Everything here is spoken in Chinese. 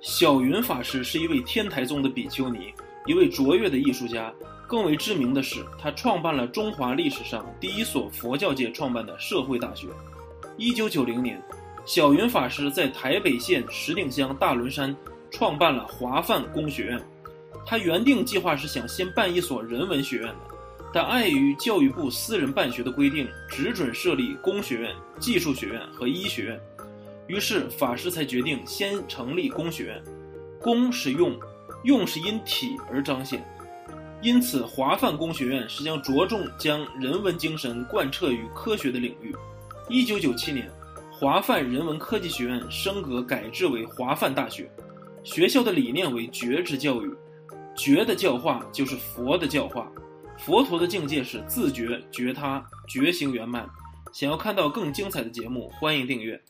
小云法师是一位天台宗的比丘尼，一位卓越的艺术家。更为知名的是，他创办了中华历史上第一所佛教界创办的社会大学。一九九零年，小云法师在台北县石碇乡大仑山创办了华梵工学院。他原定计划是想先办一所人文学院的，但碍于教育部私人办学的规定，只准设立工学院、技术学院和医学院。于是法师才决定先成立工学院。工是用，用是因体而彰显。因此，华梵工学院是将着重将人文精神贯彻于科学的领域。一九九七年，华梵人文科技学院升格改制为华梵大学，学校的理念为觉知教育，觉的教化就是佛的教化，佛陀的境界是自觉觉他，觉醒圆满。想要看到更精彩的节目，欢迎订阅。